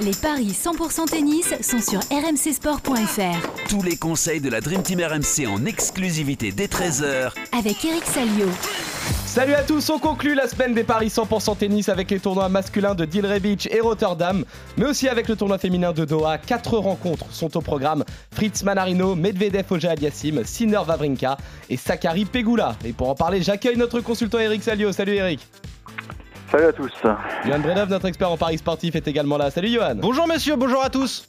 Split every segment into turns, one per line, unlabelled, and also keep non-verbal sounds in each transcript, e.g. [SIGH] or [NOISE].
Les paris 100% tennis sont sur rmcsport.fr.
Tous les conseils de la Dream Team RMC en exclusivité dès 13h
Avec Eric Salio.
Salut à tous, on conclut la semaine des paris 100% tennis avec les tournois masculins de Dilray Beach et Rotterdam, mais aussi avec le tournoi féminin de Doha. Quatre rencontres sont au programme Fritz Manarino, Medvedev Oja Aliassim, Sinner Vavrinka et Sakari Pegula. Et pour en parler, j'accueille notre consultant Eric Salio. Salut Eric.
Salut à tous.
Johan Bredov, notre expert en paris sportif, est également là. Salut Johan.
Bonjour messieurs, bonjour à tous.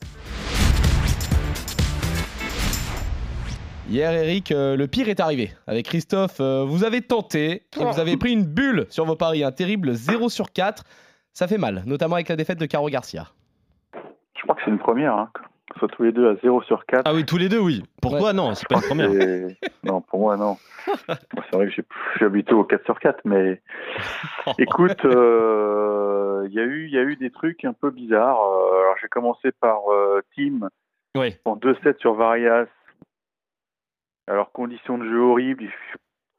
Hier, Eric, euh, le pire est arrivé. Avec Christophe, euh, vous avez tenté et vous avez pris une bulle sur vos paris, un terrible 0 sur 4. Ça fait mal, notamment avec la défaite de Caro Garcia.
Je crois que c'est une première, hein, soit tous les deux à 0 sur 4.
Ah oui, tous les deux, oui. Pourquoi
Ouais.
non C'est pas une première.
Non, pour moi, non. Moi, c'est vrai que j'ai- je suis habitué au 4 sur 4, mais [LAUGHS] écoute, euh, il y, a eu- il y a eu des trucs un peu bizarres. Euh, alors, j'ai commencé par euh, Team
Oui.
en 2-7 sur Varias. Alors, conditions de jeu horribles, il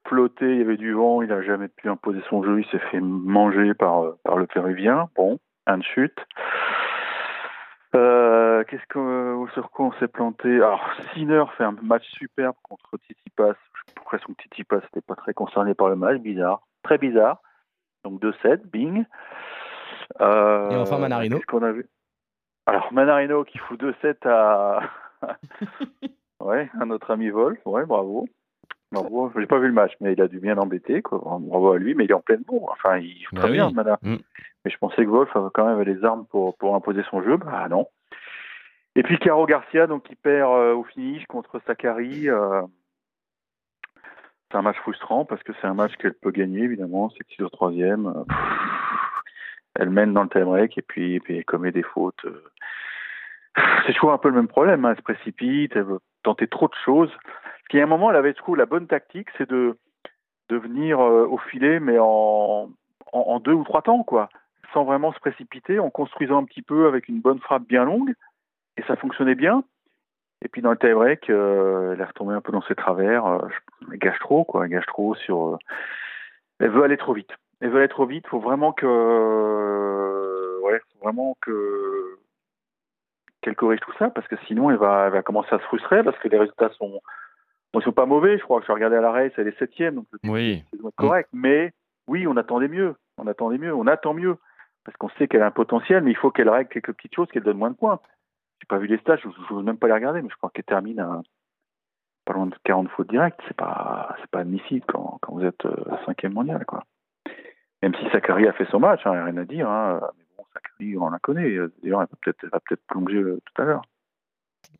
flottait, il y avait du vent, il n'a jamais pu imposer son jeu, il s'est fait manger par, euh, par le Péruvien. Bon, un de chute. Euh, Qu'est-ce que sur quoi on s'est planté? Alors Sinner fait un match superbe contre Tsitsipas. J'ai l'impression que Tsitsipas n'était pas très concerné par le match, bizarre, très bizarre. Donc 2-7, bing. Euh,
Et enfin, Manarino.
Qu'est-ce qu'on a vu? Alors Manarino qui fout 2-7 à [LAUGHS] ouais, un autre ami Wolf, ouais, bravo. Bravo, j'ai pas vu le match, mais il a dû bien l'embêter, quoi. Bravo à lui, mais il est en pleine bourre. Enfin, il joue
Bah
très
oui.
bien, Mana.
Mm.
Mais je pensais que Wolf avait quand même les armes pour, pour imposer son jeu. Bah non. Et puis Caro Garcia, donc qui perd euh, au finish contre Sakari. euh, c'est un match frustrant parce que c'est un match qu'elle peut gagner, évidemment. C'est 6 au troisième. Euh, elle mène dans le time break et puis, et elle commet des fautes. C'est toujours un peu le même problème. hein. Elle se précipite, elle veut tenter trop de choses. Puis à un moment, elle avait, je trouve, la bonne tactique, c'est de, de venir au filet, mais en, en, en deux ou trois temps, quoi. Sans vraiment se précipiter, en construisant un petit peu avec une bonne frappe bien longue. Et ça fonctionnait bien. Et puis dans le tie-break, euh, elle est retombée un peu dans ses travers. euh, elle gâche trop, quoi. Elle gâche trop sur. euh, Elle veut aller trop vite. Elle veut aller trop vite. Faut vraiment que. euh, Ouais, faut vraiment que. Qu'elle corrige tout ça, parce que sinon, elle va, elle va commencer à se frustrer, parce que les résultats sont. Bon, ils sont pas mauvais, je crois que je regardais à la race, elle est septième, donc
Oui.
c'est correct. Mais oui, on attendait mieux. On attendait mieux. On attend mieux. Parce qu'on sait qu'elle a un potentiel, mais il faut qu'elle règle quelques petites choses, qu'elle donne moins de points. J'ai pas vu les stats, je ne veux même pas les regarder, mais je crois qu'elle termine à pas loin de 40 fautes directes. C'est pas, c'est pas admissible quand, quand vous êtes euh, cinquième mondial, quoi. Même si Sakari a fait son match, hein, rien à dire. Hein, mais bon, Sakari, on la connaît. D'ailleurs, elle va peut-être, elle va peut-être plonger euh, tout à l'heure.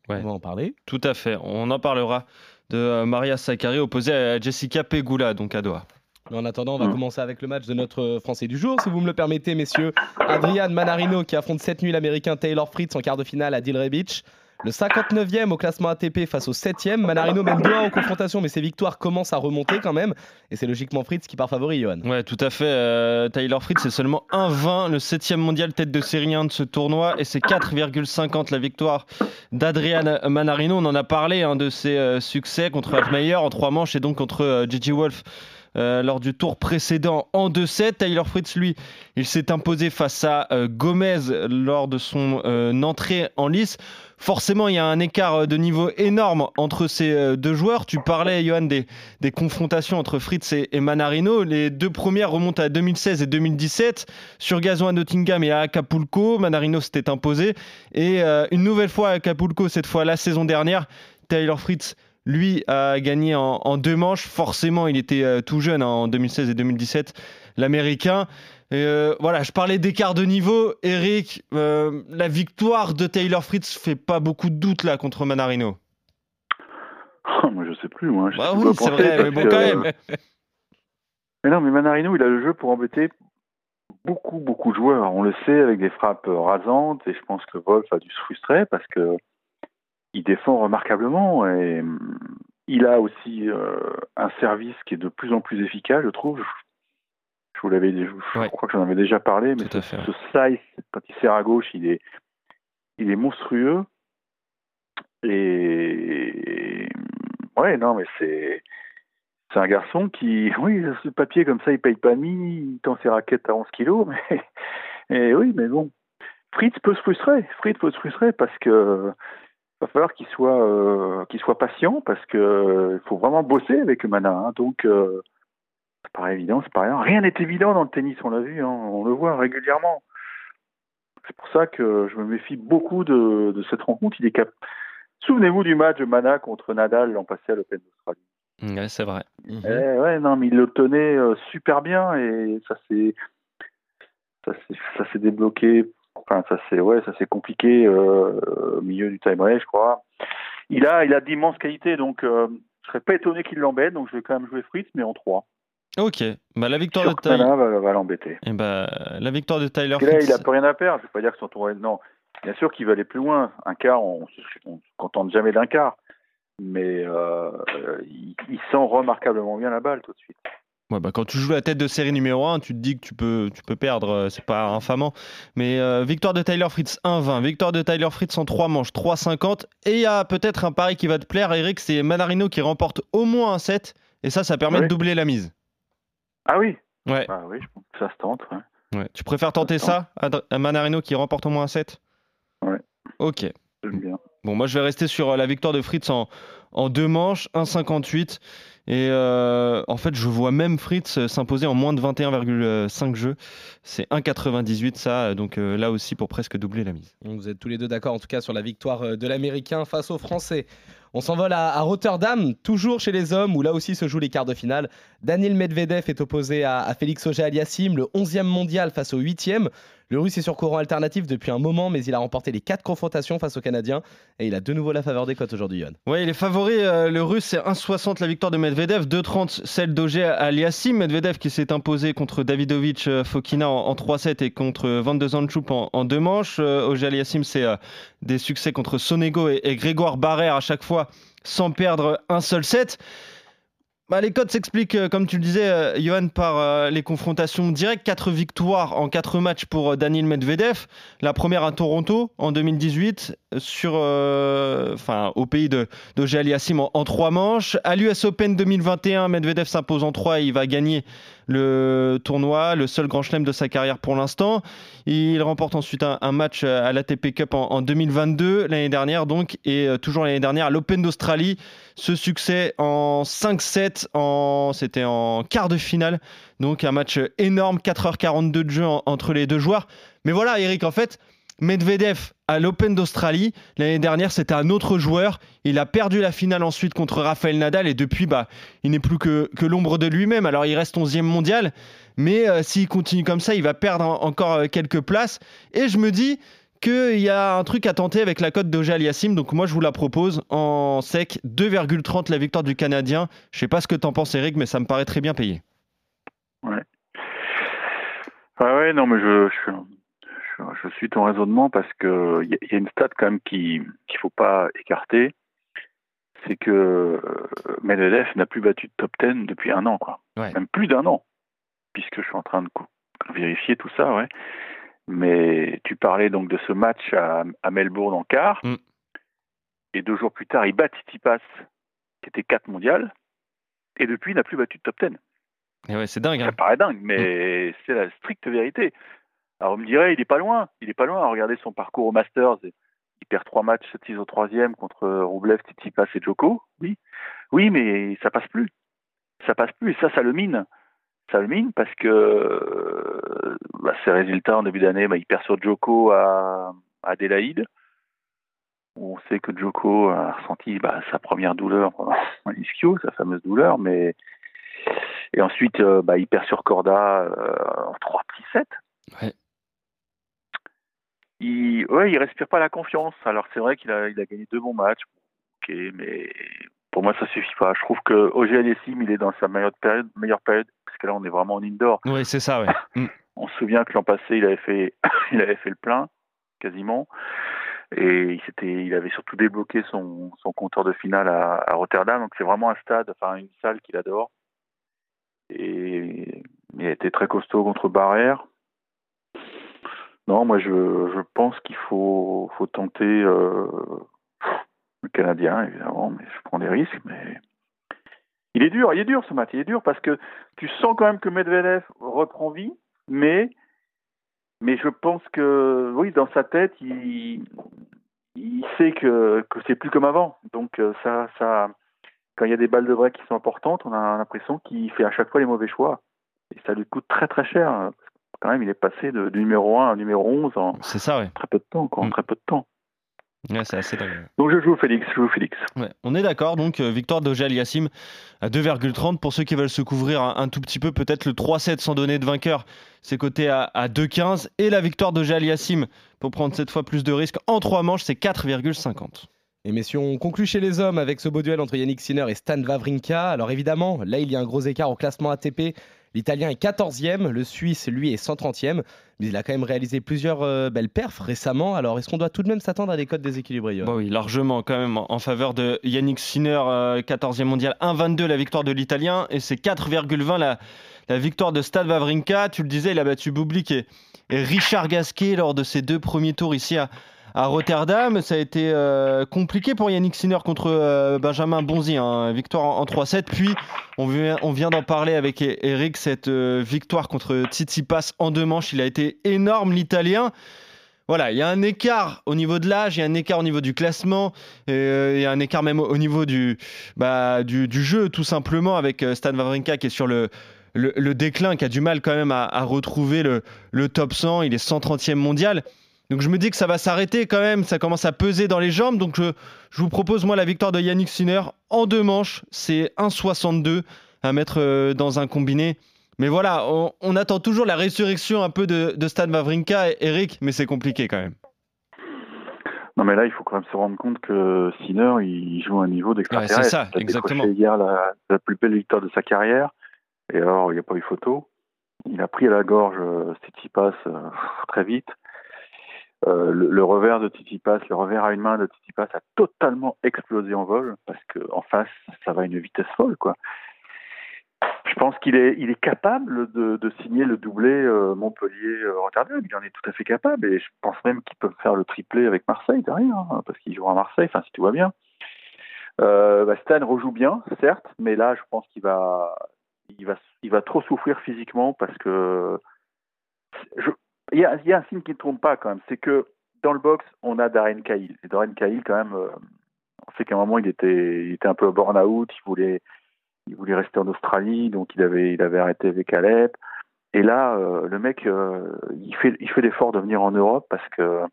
Ouais.
On va en parler.
Tout à fait. On en parlera de euh, Maria Sakkari opposée à Jessica Pegula, donc à Doha.
Mais en attendant, on va
Mm.
commencer avec le match de notre Français du jour, si vous me le permettez, messieurs. Adrian Manarino qui affronte cette nuit l'Américain Taylor Fritz en quart de finale à Dilray Beach. Le 59e au classement ATP face au 7e. Manarino mène 2-1 en confrontation, mais ses victoires commencent à remonter quand même. Et c'est logiquement Fritz qui part favori, Johan.
Ouais, tout à fait. euh, Tyler Fritz, c'est seulement 1-20, le 7 mondial tête de série 1 de ce tournoi, et c'est 4,50 la victoire d'Adrian Manarino. On en a parlé hein, de ses euh, succès contre Altmaier en trois manches et donc contre euh, Gigi Wolf. Euh, lors du tour précédent en 2-7, Tyler Fritz, lui, il s'est imposé face à euh, Gomez lors de son euh, entrée en lice. Forcément, il y a un écart de niveau énorme entre ces deux joueurs. Tu parlais, Johan, des, confrontations entre Fritz et, et Manarino. Les deux premières remontent à 2016 et 2017. Sur gazon à Nottingham et à Acapulco, Manarino s'était imposé. Et une nouvelle fois à Acapulco, cette fois la saison dernière, Taylor Fritz, lui, a gagné en, en deux manches. Forcément, il était euh, tout jeune hein, en 2016 et 2017, l'Américain. Euh, voilà, je parlais d'écart de niveau. Eric, euh, la victoire de Taylor Fritz fait pas beaucoup de doute là contre Manarino.
moi, je sais plus, moi. Je
Bah
sais
oui,
pas
c'est vrai, mais bon,
que,
quand même.
Mais non, mais Manarino, il a le jeu pour embêter beaucoup, beaucoup de joueurs. On le sait avec des frappes rasantes, et je pense que Wolf a dû se frustrer parce que il défend remarquablement et hum, il a aussi euh, un service qui est de plus en plus efficace, je trouve. Je, vous l'avais je,
Ouais.
crois que j'en avais déjà parlé, mais ce,
fait.
ce slice, quand il sert à gauche, il est, il est monstrueux. Et ouais, non, mais c'est c'est un garçon qui, [LAUGHS] oui, ce papier comme ça, il paye pas mine, il tend ses raquettes à 11 kilos, mais [LAUGHS] et oui, mais bon, Fritz peut se frustrer. Fritz peut se frustrer parce que va falloir qu'il soit euh, qu'il soit patient parce que il faut vraiment bosser avec Mana. Hein. donc euh, c'est pas évident, c'est pas rien. Rien n'est évident dans le tennis, on l'a vu, hein. on le voit régulièrement. C'est pour ça que je me méfie beaucoup de, de cette rencontre. Il est cap... Souvenez-vous du match de Mana contre Nadal l'an passé à l'Open d'Australie.
Ouais, c'est vrai.
Eh ouais, non, mais il le tenait euh, super bien et ça ça s'est ça s'est débloqué. Enfin, ça s'est ouais, ça s'est compliqué euh, au milieu du time je crois. Il a il a d'immenses qualités, donc euh, je serais pas étonné qu'il l'embête. Donc je vais quand même jouer Fritz, mais en 3.
Ok, bah, la victoire de Tyler.
Va, va l'embêter.
Eh bah, la victoire de Tyler
là,
Fritz.
il a plus rien à perdre. Je vais pas dire que son tour est non. Bien sûr qu'il va aller plus loin. Un quart, on, on se contente jamais d'un quart. Mais euh, il, il sent remarquablement bien la balle tout de suite.
Ouais, bah, quand tu joues la tête de série numéro 1, tu te dis que tu peux, tu peux perdre, euh, c'est pas infamant. Mais euh, victoire de Tyler Fritz 1-20, victoire de Tyler Fritz en 3 manches 3-50. Et il y a peut-être un pari qui va te plaire, Eric, c'est Manarino qui remporte au moins un set. Et ça, ça permet
Oui.
de doubler la mise.
Ah oui,
Ouais,
ah oui, je pense que ça se tente. ouais.
ouais. Tu préfères tenter ça, à Manarino qui remporte au moins un set?
Ouais.
Ok.
J'aime bien.
Bon, moi, je vais rester sur euh, la victoire de Fritz en, en deux manches, 1,58. Et euh, en fait, je vois même Fritz euh, s'imposer en moins de 21,5 jeux. C'est 1,98 ça, euh, donc là aussi pour presque doubler la mise.
Vous êtes tous les deux d'accord en tout cas sur la victoire de l'Américain face aux Français. On s'envole à, à Rotterdam, toujours chez les hommes, où là aussi se jouent les quarts de finale. Daniel Medvedev est opposé à, à Félix Auger-Aliassime, le 11e mondial face au 8e. Le Russe est sur courant alternatif depuis un moment, mais il a remporté les quatre confrontations face au Canadien et il a de nouveau la faveur des cotes aujourd'hui, Yohan.
Ouais, il est favori. euh, le russe, c'est 1,60 la victoire de Medvedev, 2,30 celle d'Auger Aliassim. Medvedev qui s'est imposé contre Davidovic euh, Fokina en, en 3-7 et contre Van de Zandschoup en, deux manches. Euh, Auger Aliassim, c'est euh, des succès contre Sonego et Grégoire Barrère à chaque fois sans perdre un seul set. Bah, les codes s'expliquent, euh, comme tu le disais, euh, Johan, par euh, les confrontations directes. Quatre victoires en quatre matchs pour Daniil Medvedev. La première à Toronto en 2018, sur, au pays de, Aliassime en, en trois manches. À l'US Open 2021, Medvedev s'impose en trois et il va gagner le tournoi, le seul grand chelem de sa carrière pour l'instant. Il remporte ensuite un, match à l'ATP Cup en, en 2022, l'année dernière donc, et euh, toujours l'année dernière à l'Open d'Australie. Ce succès en 5-7, en... c'était en quart de finale. Donc un match énorme, 4h42 de jeu en- entre les deux joueurs. Mais voilà, Eric, en fait, Medvedev à l'Open d'Australie, l'année dernière, c'était un autre joueur. Il a perdu la finale ensuite contre Rafael Nadal et depuis, bah, il n'est plus que, que l'ombre de lui-même. Alors il reste 11e mondial, mais euh, s'il continue comme ça, il va perdre en- encore euh, quelques places. Et je me dis qu'il y a un truc à tenter avec la cote d'Auger Aliassime. Donc moi, je vous la propose en sec, 2,30 la victoire du Canadien. Je sais pas ce que t'en penses, Eric, mais ça me paraît très bien payé.
Ah ouais, non, mais je, je, je, suis ton raisonnement parce que il y, a- y a une stat quand même qui qu'il faut pas écarter, c'est que euh, Medvedev n'a plus battu de top 10 depuis un an, quoi.
Ouais.
Même plus d'un an, puisque je suis en train de vérifier tout ça, ouais. Mais tu parlais donc de ce match à, à Melbourne en quart,
Mm.
et deux jours plus tard, il bat Tsitsipas, qui était 4 mondial, et depuis, il n'a plus battu de top 10.
Et ouais, c'est dingue.
Ça
hein.
paraît dingue, mais c'est la stricte vérité. Alors, on me dirait, il est pas loin. Il est pas loin. Regardez son parcours au Masters. Il perd trois matchs, 7-6 au troisième contre Roublev, Tsitsipas et Djoko. Oui. Oui, mais ça passe plus. Ça passe plus. Et ça, ça le mine. Ça le mine parce que euh, bah, ses résultats en début d'année, bah, il perd sur Djoko à, Adélaïde. On sait que Djoko a ressenti bah, sa première douleur pendant [LAUGHS] l'ischio, sa fameuse douleur, mais et ensuite, euh, il perd sur Corda euh, en trois petits sets.
Ouais.
Il, ouais, il respire pas la confiance. Alors c'est vrai qu'il a, il a gagné deux bons matchs. Ok, mais pour moi ça suffit pas. Je trouve que Auger Aliassime, il est dans sa meilleure période, meilleure période, parce que là on est vraiment en indoor.
Ouais, c'est ça, ouais. [LAUGHS] Mm.
On se souvient que l'an passé, il avait fait, [COUGHS] il avait fait le plein, quasiment. Et il, s'était, il avait surtout débloqué son, son compteur de finale à, à Rotterdam. Donc c'est vraiment un stade, enfin une salle qu'il adore. Et il a été très costaud contre Barrère. Non, moi je, je pense qu'il faut, faut tenter euh, le Canadien, évidemment, mais je prends des risques. Mais il est dur, il est dur ce match, il est dur parce que tu sens quand même que Medvedev reprend vie, mais mais je pense que, oui, dans sa tête, il, il sait que, que c'est plus comme avant. Donc, euh, ça, ça, quand il y a des balles de break qui sont importantes, on a l'impression qu'il fait à chaque fois les mauvais choix. Et ça lui coûte très très cher. Quand même, il est passé de, du numéro 1 au numéro 11 en
C'est ça, ouais.
très peu de temps, quoi, en
Mm.
très peu de temps.
Ouais, c'est assez dingue.
Donc, je joue Félix, je joue Félix.
Ouais, on est d'accord, donc euh, victoire d'Ogel Yassim à 2,30. Pour ceux qui veulent se couvrir un, un tout petit peu, peut-être le 3-7 sans donner de vainqueur, c'est coté à, à 2,15. Et la victoire d'Ogel Yassim, pour prendre cette fois plus de risques, en 3 manches, c'est 4,50.
Et messieurs, on conclut chez les hommes avec ce beau duel entre Yannick Sinner et Stan Wawrinka. Alors évidemment, là il y a un gros écart au classement ATP. L'Italien est 14e, le Suisse lui est 130e, mais il a quand même réalisé plusieurs euh, belles perfs récemment. Alors est-ce qu'on doit tout de même s'attendre à des codes déséquilibrés
Bah oui, largement quand même en faveur de Yannick Sinner, euh, 14e mondial, 1,22 la victoire de l'Italien et c'est 4,20 la, la victoire de Stan Wawrinka. Tu le disais, il a battu Bublik et Richard Gasquet lors de ses deux premiers tours ici à, à Rotterdam. Ça a été euh, compliqué pour Yannick Sinner contre euh, Benjamin Bonzi, hein. victoire en, en 3-7. Puis on vient, d'en parler avec E- Eric, cette euh, victoire contre Tsitsipas en deux manches. Il a été énorme l'Italien. Voilà, il y a un écart au niveau de l'âge, il y a un écart au niveau du classement, il y a un écart même au au niveau du, bah, du, du jeu, tout simplement, avec Stan Wawrinka qui est sur le, le, le déclin, qui a du mal quand même à, à retrouver le, le top 100. Il est 130e mondial. Donc je me dis que ça va s'arrêter quand même, ça commence à peser dans les jambes. Donc je, je vous propose, moi, la victoire de Yannick Sinner en deux manches. C'est 1,62 à mettre euh, dans un combiné. Mais voilà, on, on attend toujours la résurrection un peu de, de Stan Wawrinka, Eric, mais c'est compliqué quand même.
Non, mais là, il faut quand même se rendre compte que Sinner, il joue à un niveau d'extraterrestre.
Ouais, c'est ça,
Il a
exactement.
hier la, la plus belle victoire de sa carrière. Et alors, il n'y a pas eu photo. Il a pris à la gorge euh, Tsitsipas euh, très vite. Euh, le, le revers de Tsitsipas, le revers à une main de Tsitsipas a totalement explosé en vol parce qu'en face, ça va à une vitesse folle, quoi. Je pense qu'il est, il est capable de, de signer le doublé euh, Montpellier-Rotterdam. Il en est tout à fait capable et je pense même qu'il peut faire le triplé avec Marseille derrière, hein, parce qu'il jouera à Marseille, enfin si tout va bien. Euh, bah, Stan rejoue bien, certes, mais là je pense qu'il va, il va, il va trop souffrir physiquement parce que je, il y a, un signe qui ne trompe pas quand même, c'est que dans le box on a Darren Cahill et Darren Cahill quand même, euh, on sait qu'à un moment il était, un peu burn-out, il voulait rester en Australie, donc il avait, arrêté avec Alep. Et là, euh, le mec, euh, il fait, il fait l'effort de venir en Europe parce que,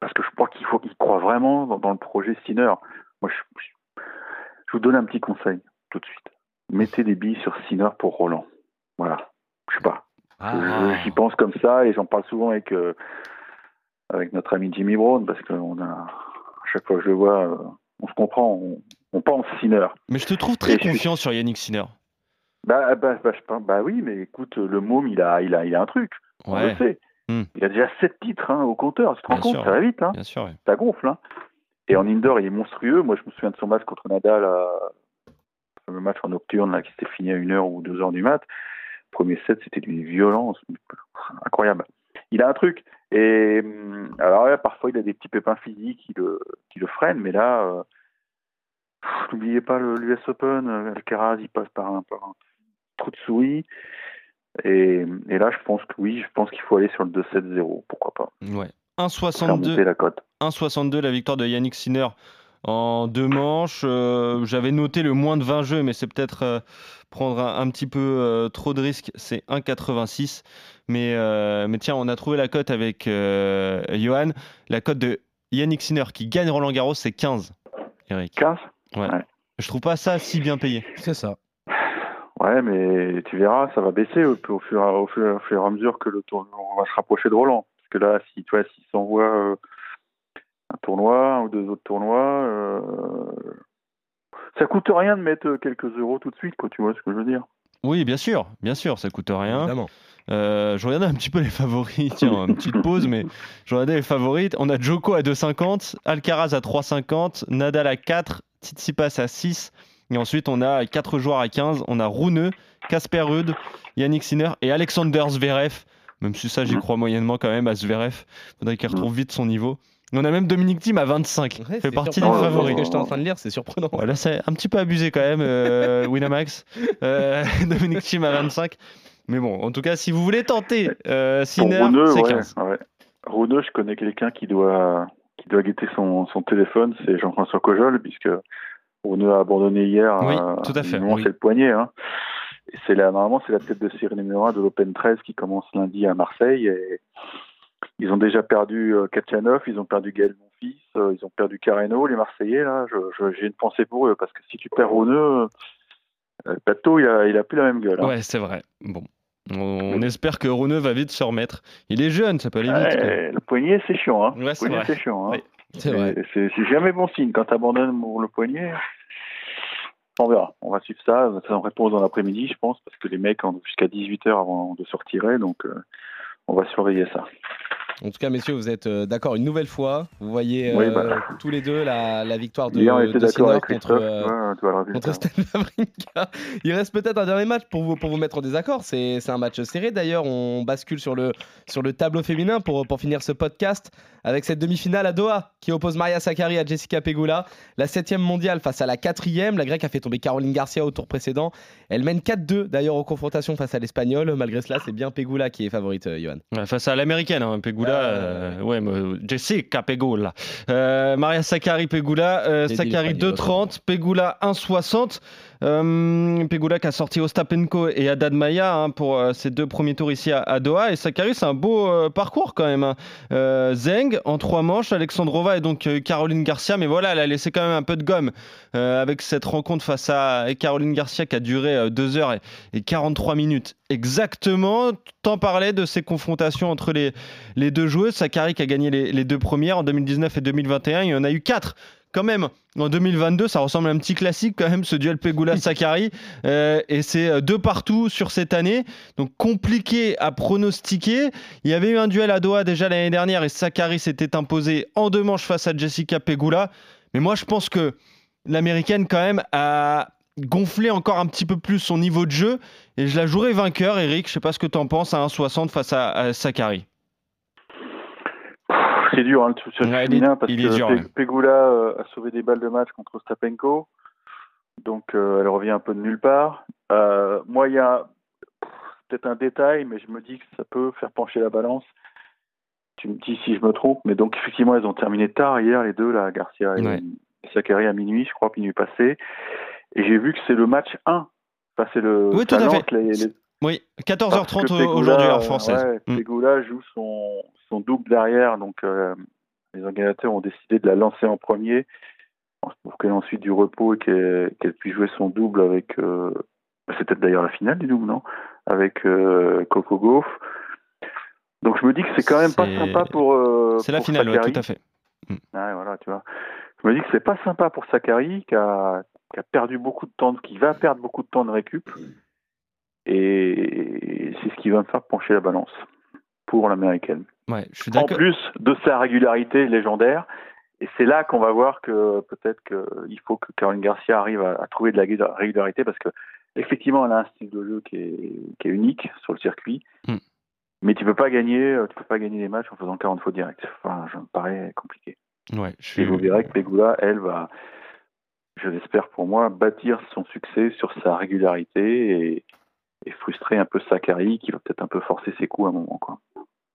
parce que je crois qu'il croit vraiment dans, le projet Sinner. Moi, je, je, je vous donne un petit conseil tout de suite. Mettez des billes sur Sinner pour Roland. Voilà. Je sais pas.
Ah.
J'y pense comme ça et j'en parle souvent avec, euh, avec notre ami Jimmy Brown parce qu'on a, à chaque fois que je le vois, euh, on se comprend, on, on pense Sinner.
Mais je te trouve très
Et je suis-
confiant sur Yannick Sinner.
Bah, bah, bah, je pense- bah oui, mais écoute, le môme, il a, il a, il a un truc. On le sait.
Hmm.
Il a déjà sept titres hein, au compteur. Tu te rends compte
sûr.
Ça va vite, hein
bien sûr. ouais.
ça gonfle. Hein. Et en indoor, il est monstrueux. Moi, je me souviens de son match contre Nadal, à... le match en nocturne là, qui s'était fini à 1h ou 2h du mat. Premier set, c'était d'une violence incroyable. Il a un truc. Et hum, alors là, parfois, il a des petits pépins physiques qui le, qui le freinent, mais là, euh, n'oubliez pas l'US Open. euh, Alcaraz, il passe par un, par un trou de souris. Et, et là, je pense que oui, je pense qu'il faut aller sur le 2-7-0. Pourquoi pas
Ouais.
Faire monter
1,62
la cote.
1,62 la victoire de Yannick Sinner en deux manches. Euh, J'avais noté le moins de 20 jeux, mais c'est peut-être euh, prendre un, un petit peu euh, trop de risques. C'est 1,86. Mais, euh, mais tiens, on a trouvé la cote avec euh, Johan. La cote de Yannick Sinner qui gagne Roland Garros, c'est 15. Eric.
15
Je trouve pas ça si bien payé.
C'est ça.
Ouais, mais tu verras, ça va baisser au, au, fur, au, fur, au fur et à mesure que le tournoi va se rapprocher de Roland. Parce que là, si tu vois, s'il s'envoie euh, tournoi, un ou deux autres tournois, euh, ça coûte rien de mettre quelques euros tout de suite, quoi. Tu vois ce que je veux dire
Oui, bien sûr, bien sûr, ça coûte rien.
Évidemment.
Euh, je regardais un petit peu les favoris. Tiens, une petite pause, mais je regardais les favoris. On a Joko à 2,50, Alcaraz à 3,50, Nadal à 4, Tsitsipas à 6. Et ensuite, on a 4 joueurs à 15. On a Rune, Casper Ruud, Yannick Sinner et Alexander Zverev. Même si ça, j'y
Mhm.
crois moyennement quand même à Zverev. Faudrait qu'il retrouve vite son niveau. On a même Dominique Thiem à 25.
Ouais,
fait
c'est
partie des
surprenant.
favoris.
Ce que j'étais en train de lire, c'est surprenant.
Voilà, c'est un petit peu abusé quand même, euh, Winamax. Euh, [LAUGHS] Dominique Thiem à 25. Mais bon, en tout cas, si vous voulez tenter euh, Sinner, c'est
ouais,
15.
ouais. Rouneux, je connais quelqu'un qui doit, qui doit guetter son, son téléphone, c'est Jean-François Cojol, puisque Rouneux a abandonné hier.
Oui,
euh,
tout à fait, oui.
C'est le poignet. Hein. Et c'est la, normalement, c'est la tête de série numéro 1 de l'Open 13 qui commence lundi à Marseille. Et ils ont déjà perdu euh, Katjanov, ils ont perdu Gaël Monfils, euh, ils ont perdu Carreno, les Marseillais. Là, j'ai une pensée pour eux, parce que si tu perds Rouneux, euh, le plateau, il a, il a plus la même gueule. hein.
Ouais, c'est vrai. Bon. On, espère que Rouneux va vite se remettre. Il est jeune, ça peut aller vite.
Ouais, le poignet, c'est chiant. Hein.
Ouais,
le
c'est
poignet,
vrai.
c'est chiant. Hein.
Oui.
C'est
jamais bon signe quand tu abandonnes le poignet. On verra. On va suivre ça. Ça en réponse dans l'après-midi, je pense, parce que les mecs ont jusqu'à 18h avant de se retirer. Donc, euh, on va surveiller ça.
En tout cas, messieurs, vous êtes euh, d'accord une nouvelle fois. Vous voyez
Oui,
euh,
bah.
tous les deux la, la victoire de,
Hier,
de contre, euh,
ouais,
contre Stan Wawrinka. Il reste peut-être un dernier match pour vous, pour vous mettre en désaccord. C'est c'est un match serré d'ailleurs. On bascule sur le, sur le tableau féminin pour, pour finir ce podcast avec cette demi-finale à Doha qui oppose Maria Sakkari à Jessica Pegula. La septième mondiale face à la quatrième. La grecque a fait tomber Caroline Garcia au tour précédent. Elle mène 4-2 d'ailleurs aux confrontations face à l'espagnol. Malgré cela, c'est bien Pegula qui est favorite, euh, Johan.
Ouais, face à l'américaine, hein, Pegula.
Euh,
euh, ouais, euh, Jessica Pegula. Euh, Maria Sakkari Pegula. Sakkari
l'espagnol,
2,30. Pegula 1,60. Euh, Pegula qui a sorti Ostapenko et Haddad Maya hein, pour euh, ses deux premiers tours ici à, Doha. Et Sakkari, c'est un beau euh, parcours quand même. hein. Zeng en trois manches, Alexandrova et donc Caroline Garcia. Mais voilà, elle a laissé quand même un peu de gomme avec cette rencontre face à Caroline Garcia qui a duré 2 heures et, et 43 minutes. Exactement, t'en parlais de ces confrontations entre les, deux joueuses. Sakkari qui a gagné les, les deux premières en 2019 et 2021. Il y en a eu quatre quand même. En 2022, ça ressemble à un petit classique quand même, ce duel Pegula-Sakkari. Euh, et c'est euh, deux partout sur cette année. Donc compliqué à pronostiquer. Il y avait eu un duel à Doha déjà l'année dernière et Sakkari s'était imposé en deux manches face à Jessica Pegula. Mais moi, je pense que l'américaine, quand même, a gonflé encore un petit peu plus son niveau de jeu. Et je la jouerai vainqueur, Eric. Je sais pas ce que tu en penses à 1,60 face à, à Sakkari.
C'est dur, hein, le
Ouais,
féminin, parce
il est
que
dur,
Pe-. Pegula euh, a sauvé des balles de match contre Ostapenko. Donc, euh, elle revient un peu de nulle part. Euh, moi, il y a peut-être un détail, mais je me dis que ça peut faire pencher la balance. Tu me dis si je me trompe, mais donc effectivement, elles ont terminé tard hier, les deux, là, Garcia et
Ouais.
Sakkari à minuit, je crois, minuit passé. Et j'ai vu que c'est le match 1. Enfin, c'est le.
Oui, tout à
ça
fait.
lance les- les-
Oui,
parce
14h30
que
au-
Pegula,
aujourd'hui, heure
euh,
française.
ouais,
Mm.
Pegula joue son, son double derrière, donc euh, les organisateurs ont décidé de la lancer en premier pour qu'elle ait ensuite du repos et qu'elle puisse jouer son double avec. Euh, C'était d'ailleurs la finale du double, non? Avec euh, Coco Gauff. Donc je me dis que c'est quand même pas sympa pour. euh,
C'est la finale, ouais, tout à fait.
Ouais, voilà, tu vois. Je me dis que c'est pas sympa pour Sakari, qui a, qui a perdu beaucoup de temps, qui va perdre beaucoup de temps de récup. Et c'est ce qui va me faire pencher la balance pour l'américaine.
Ouais, je suis
En plus de sa régularité légendaire. Et c'est là qu'on va voir que peut-être qu'il faut que Caroline Garcia arrive à, à trouver de la régularité parce que effectivement elle a un style de jeu qui est, qui est unique sur le circuit.
Mm.
Mais tu peux pas gagner, tu peux pas gagner les matchs en faisant 40 fautes directes. Enfin, ça me paraît compliqué.
Ouais, je suis...
Et vous verrez que Pegula, elle, va, je l'espère pour moi, bâtir son succès sur sa régularité et, et frustrer un peu Sakari, qui va peut-être un peu forcer ses coups à un moment. Quoi.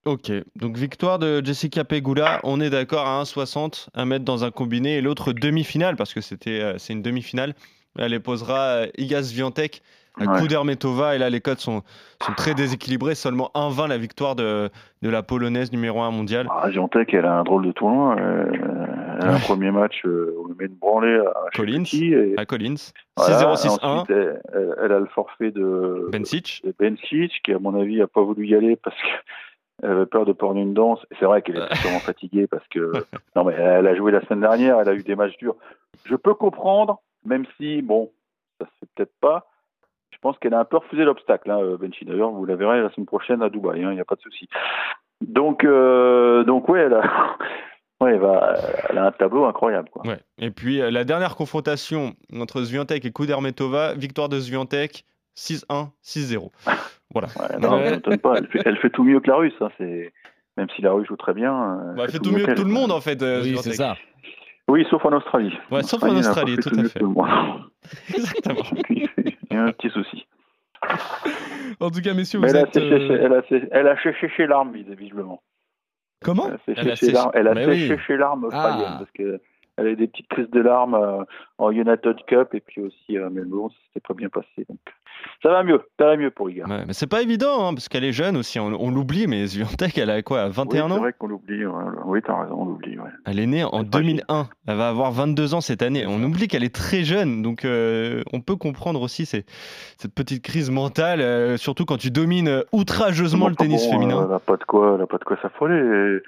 Ok, donc victoire de Jessica Pegula, on est d'accord à 1,60 à mettre dans un combiné et l'autre demi-finale parce que c'était euh, c'est une demi-finale. Elle posera euh, Igas Viantec à
Ouais.
Kudermetova et là les codes sont, sont très déséquilibrés, seulement 1,20 la victoire de, de la polonaise numéro 1 mondiale.
Ah, Giantec, elle a un drôle de tournoi. euh, un
Ouais.
premier match, euh, on lui met une branlée à
Collins.
et
À Collins,
voilà,
6-0-6-1,
ensuite, elle, a le forfait de
Bencic.
de Bencic, qui à mon avis a pas voulu y aller parce qu'elle [LAUGHS] avait peur de prendre une danse. C'est vrai qu'elle est [LAUGHS] sûrement fatiguée parce que non mais elle a joué la semaine dernière, elle a eu des matchs durs. Je peux comprendre, même si bon, ça se fait peut-être pas. Je pense qu'elle a un peu refusé l'obstacle, hein, Bencic. D'ailleurs, vous la verrez la semaine prochaine à Dubaï, il n'y a pas de souci. Donc euh, donc ouais, elle a, [LAUGHS] ouais, elle, a un tableau incroyable quoi.
Ouais. Et puis euh, la dernière confrontation entre Swiatek et Kudermetova, victoire de Swiatek 6-1, 6-0. [LAUGHS] Voilà.
Ouais, non,
Ouais.
ça m'étonne pas. Elle fait, elle fait tout mieux que la Russe. Hein, même si la Russe joue très bien. euh,
Bah, elle fait tout mieux que tout le monde en fait. euh,
Oui, c'est ça.
Oui, sauf en Australie.
Ouais, sauf en
a
Australie, tout à fait. [LAUGHS] Exactement.
Il y a un petit souci. [LAUGHS]
En tout cas, messieurs,
Mais
vous
elle a,
êtes.
séché,
euh,
elle, a séché, elle a séché chez l'arme, visiblement.
Comment
Elle a séché
Elle a séché-
l'arme, elle a
Mais
séché
oui.
Ah.
parce que elle a eu des petites crises de larmes euh, en United Cup et puis aussi à Melbourne, ça s'était pas bien passé. Donc ça va mieux, ça va mieux pour Iga.
Ouais, mais c'est pas évident, hein, parce qu'elle est jeune aussi, on, on l'oublie, mais Swiatek, elle a quoi,
Oui,
21
c'est
ans?
vrai qu'on l'oublie. ouais. Oui, t'as raison, on l'oublie. Ouais.
Elle est née en
C'est pas
2001, elle va avoir 22 ans cette année. On oublie qu'elle est très jeune, donc euh, on peut comprendre aussi ces- cette petite crise mentale, euh, surtout quand tu domines euh, outrageusement le
Enfin,
tennis
bon,
féminin.
Elle a pas de quoi, elle a pas de quoi s'affoler. Et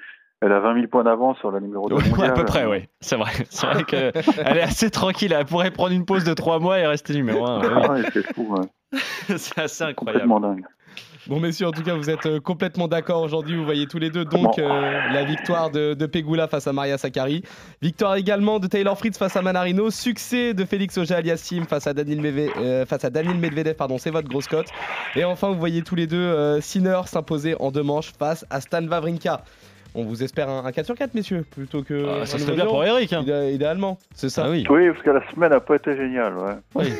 Elle a 20 000 points d'avance sur la numéro 2
Ouais,
mondiale.
à peu près, oui. C'est vrai. C'est vrai qu'elle [LAUGHS] est assez tranquille. Elle pourrait prendre une pause de 3 mois et rester numéro 1.
Ah ouais, c'est fou, ouais. [LAUGHS]
c'est assez incroyable.
complètement dingue.
Bon, messieurs, en tout cas, vous êtes euh, complètement d'accord aujourd'hui. Vous voyez tous les deux donc
Bon.
euh, la victoire de, de Pegula face à Maria Sakkari. Victoire également de Taylor Fritz face à Manarino. Succès de Félix Auger-Aliassime face à Daniel, Meve- euh, face à Daniel Medvedev. Pardon, c'est votre grosse cote. Et enfin, vous voyez tous les deux euh, Sinner s'imposer en deux manches face à Stan Wawrinka. On vous espère un, un 4 sur 4, messieurs, plutôt que.
Ah, ça serait bien pour Eric. Hein.
Idé- Idéalement, c'est ça.
Ah oui.
Oui, parce que la semaine n'a pas été géniale. Ouais. [LAUGHS]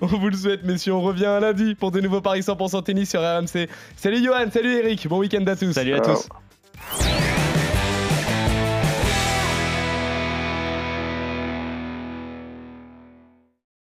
On vous le souhaite, messieurs. On revient un lundi pour de nouveaux paris 100% tennis sur RMC. Salut Johan, salut Eric. Bon week-end à tous.
Salut à
Ciao.
tous.